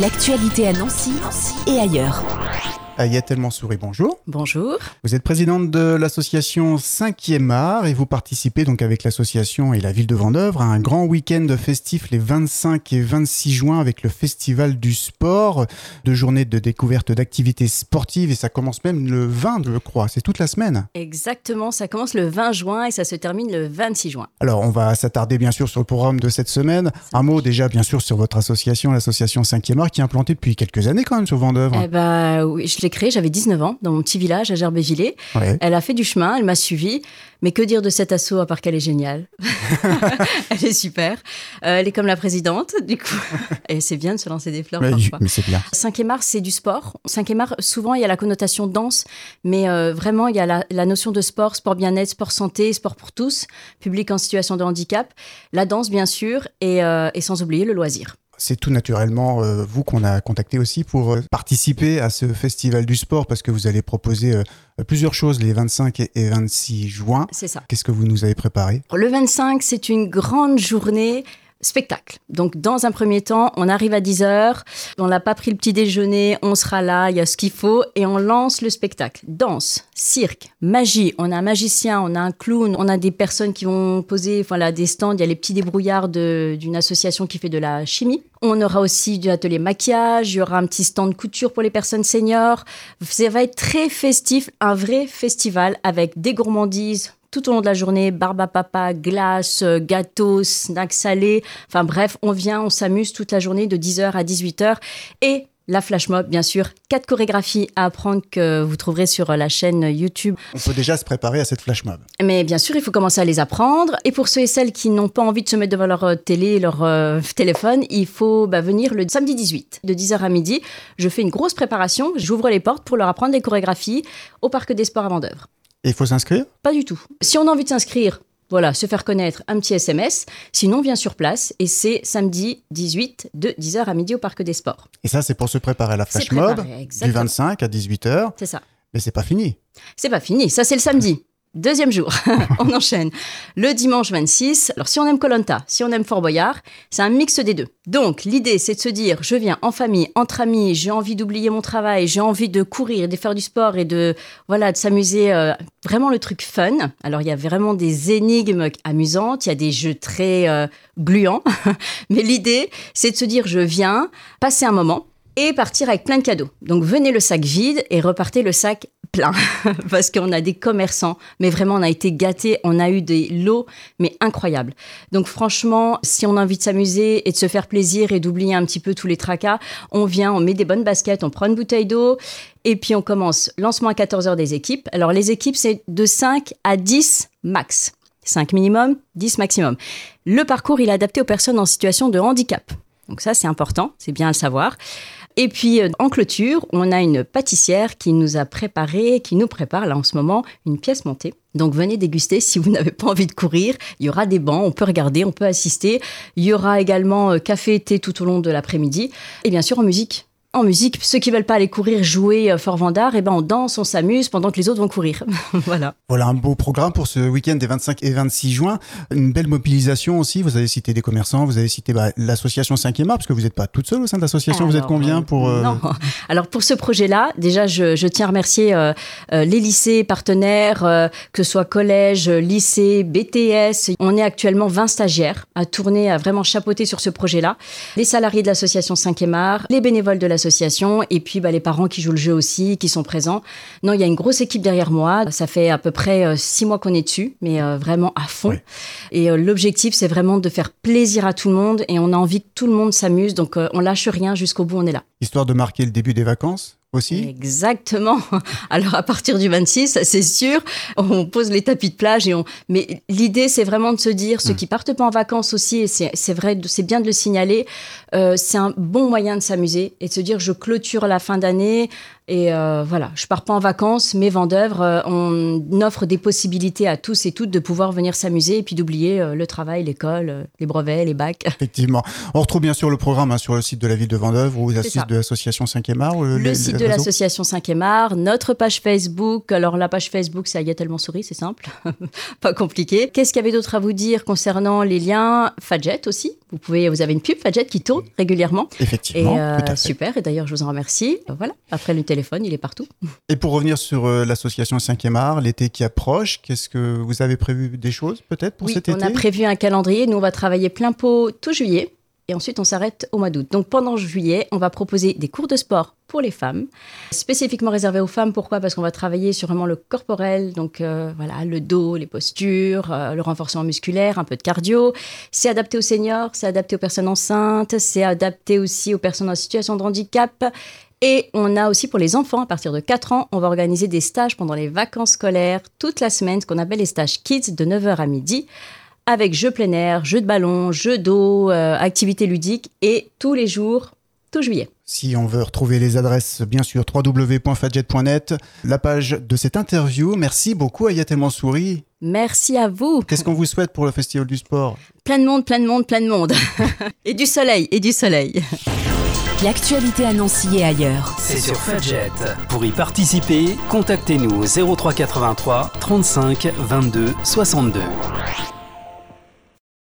L'actualité à Nancy et ailleurs. Ayette Mansouri, bonjour. Bonjour. Vous êtes présidente de l'association 5e art et vous participez donc avec l'association et la ville de Vendœuvre à un grand week-end festif les 25 et 26 juin avec le Festival du sport, deux journées de découverte d'activités sportives et ça commence même le 20, je crois, c'est toute la semaine. Exactement, ça commence le 20 juin et ça se termine le 26 juin. Alors on va s'attarder bien sûr sur le programme de cette semaine. Un mot déjà bien sûr sur votre association, l'association 5e art qui est implantée depuis quelques années quand même sur Vendœuvre. Eh ben oui, je l'ai créée, j'avais 19 ans, dans mon petit village à Gerbévillers. Ouais. Elle a fait du chemin, elle m'a suivi. Mais que dire de cet assaut à part qu'elle est géniale Elle est super. Euh, elle est comme la présidente, du coup. Et c'est bien de se lancer des fleurs Mais, parfois. mais c'est bien. 5e art, c'est du sport. 5e art, souvent, il y a la connotation danse, mais euh, vraiment, il y a la, la notion de sport, sport bien-être, sport santé, sport pour tous, public en situation de handicap, la danse, bien sûr, et, euh, et sans oublier le loisir. C'est tout naturellement euh, vous qu'on a contacté aussi pour euh, participer à ce festival du sport parce que vous allez proposer euh, plusieurs choses les 25 et- et 26 juin. C'est ça. Qu'est-ce que vous nous avez préparé? Le 25, c'est une grande journée spectacle. Donc, dans un premier temps, on arrive à 10h, on n'a pas pris le petit déjeuner, on sera là, il y a ce qu'il faut, et on lance le spectacle. Danse, cirque, magie, on a un magicien, on a un clown, on a des personnes qui vont poser voilà, des stands, il y a les petits débrouillards de- d'une association qui fait de la chimie. On aura aussi du atelier maquillage, il y aura un petit stand couture pour les personnes seniors. Ça va être très festif, un vrai festival avec des gourmandises, tout au long de la journée, barbe à papa, glace, euh, gâteaux, snacks salés. Enfin bref, on vient, on s'amuse toute la journée de 10h à 18h. Et la flash mob, bien sûr. Quatre chorégraphies à apprendre que vous trouverez sur la chaîne YouTube. On peut déjà se préparer à cette flash mob. Mais bien sûr, il faut commencer à les apprendre. Et pour ceux et celles qui n'ont pas envie de se mettre devant leur euh, télé, leur euh, téléphone, il faut bah, venir le samedi 18, de 10h à midi. Je fais une grosse préparation. J'ouvre les portes pour leur apprendre des chorégraphies au Parc des Sports à Vendœuvre. Et il faut s'inscrire? Pas du tout. Si on a envie de s'inscrire, voilà, se faire connaître, un petit SMS. Sinon, on vient sur place et c'est samedi 18 de 10h à midi au Parc des Sports. Et ça, c'est pour se préparer à la flash mob préparé, du exactement. 25 à 18h. C'est ça. Mais c'est pas fini. C'est pas fini, ça c'est le samedi. Deuxième jour, on enchaîne. Le dimanche 26, alors si on aime Colanta, si on aime Fort Boyard, c'est un mix des deux. Donc l'idée c'est de se dire, je viens en famille, entre amis, j'ai envie d'oublier mon travail, j'ai envie de courir, de faire du sport et de voilà de s'amuser, euh, vraiment le truc fun. Alors il y a vraiment des énigmes amusantes, il y a des jeux très euh, gluants, mais l'idée c'est de se dire, je viens passer un moment et partir avec plein de cadeaux. Donc venez le sac vide et repartez le sac plein parce qu'on a des commerçants, mais vraiment on a été gâtés, on a eu des lots mais incroyables. Donc franchement, si on a envie de s'amuser et de se faire plaisir et d'oublier un petit peu tous les tracas, on vient, on met des bonnes baskets, on prend une bouteille d'eau et puis on commence lancement à 14h des équipes. Alors les équipes c'est de 5 à 10 max. 5 minimum, 10 maximum. Le parcours, il est adapté aux personnes en situation de handicap. Donc ça, c'est important, c'est bien à le savoir. Et puis euh, en clôture, on a une pâtissière qui nous a préparé, qui nous prépare là en ce moment une pièce montée. Donc venez déguster si vous n'avez pas envie de courir. Il y aura des bancs, on peut regarder, on peut assister. Il y aura également euh, café et thé tout au long de l'après-midi. Et bien sûr en musique. En musique, ceux qui veulent pas aller courir, jouer euh, Fort Vendard, eh ben on danse, on s'amuse pendant que les autres vont courir. voilà. Voilà un beau programme pour ce week-end des 25 et 26 juin. Une belle mobilisation aussi. Vous avez cité des commerçants, vous avez cité bah, l'association 5e art, parce que vous n'êtes pas toute seule au sein de l'association. Vous êtes combien euh, pour. euh, Non. Alors pour ce projet-là, déjà, je, je tiens à remercier euh, euh, les lycées partenaires, que ce soit collège, lycée, BTS. On est actuellement 20 stagiaires à tourner, à vraiment chapeauter sur ce projet-là. Les salariés de l'association 5e art, les bénévoles de l'association et puis bah, les parents qui jouent le jeu aussi, qui sont présents. Non, il y a une grosse équipe derrière moi. Ça fait à peu près euh, six mois qu'on est dessus, mais euh, vraiment à fond. Ouais. Et euh, l'objectif, c'est vraiment de faire plaisir à tout le monde et on a envie que tout le monde s'amuse. Donc on lâche rien jusqu'au bout, on est là. Histoire de marquer le début des vacances aussi Exactement. Alors à partir du 26, c'est sûr, on pose les tapis de plage et on. Mais l'idée, c'est vraiment de se dire, ceux qui partent pas en vacances aussi, et c'est c'est vrai, c'est bien de le signaler, euh, c'est un bon moyen de s'amuser et de se dire, je clôture la fin d'année et euh, voilà, je pars pas en vacances, mais Vendœuvre, euh, on offre des possibilités à tous et toutes de pouvoir venir s'amuser et puis d'oublier euh, le travail, l'école, euh, les brevets, les bacs. Effectivement. On retrouve bien sûr le programme hein, sur le site de la ville de Vendœuvre ou le site de l'association 5e art. Le les- site les de l'association 5e art, notre page Facebook. Alors la page Facebook, c'est Ayat El Mansouri, c'est simple, pas compliqué. Qu'est-ce qu'il y avait d'autre à vous dire concernant les liens? Fadjet aussi Vous pouvez, vous avez une pub Fadjet qui tourne régulièrement. Et Effectivement, euh, tout à fait. super. Et d'ailleurs, je vous en remercie. Euh, Voilà. Après le téléphone, il est partout. Et pour revenir sur euh, l'association 5e art, l'été qui approche, qu'est-ce que vous avez prévu des choses peut-être pour oui, cet on été? a prévu un calendrier. Nous, on va travailler plein pot tout juillet. Et ensuite, on s'arrête au mois d'août. Donc, pendant juillet, on va proposer des cours de sport pour les femmes, spécifiquement réservés aux femmes. Pourquoi? Parce qu'on va travailler sur vraiment le corporel, donc euh, voilà, le dos, les postures, euh, le renforcement musculaire, un peu de cardio. C'est adapté aux seniors, c'est adapté aux personnes enceintes, c'est adapté aussi aux personnes en situation de handicap. Et on a aussi pour les enfants, à partir de 4 ans, on va organiser des stages pendant les vacances scolaires, toute la semaine, ce qu'on appelle les stages kids de 9h à midi avec jeux plein air, jeux de ballon, jeux d'eau, euh, activités ludiques et tous les jours, tout juillet. Si on veut retrouver les adresses, bien sûr, www.fadjet.net, la page de cette interview. Merci beaucoup, Ayat El Mansouri. Merci à vous. Qu'est-ce qu'on vous souhaite pour le Festival du Sport? Plein de monde, plein de monde, plein de monde. et du soleil, et du soleil. L'actualité à Nancy et ailleurs. C'est sur Fadjet. Pour y participer, contactez-nous au 0383 35 22 62.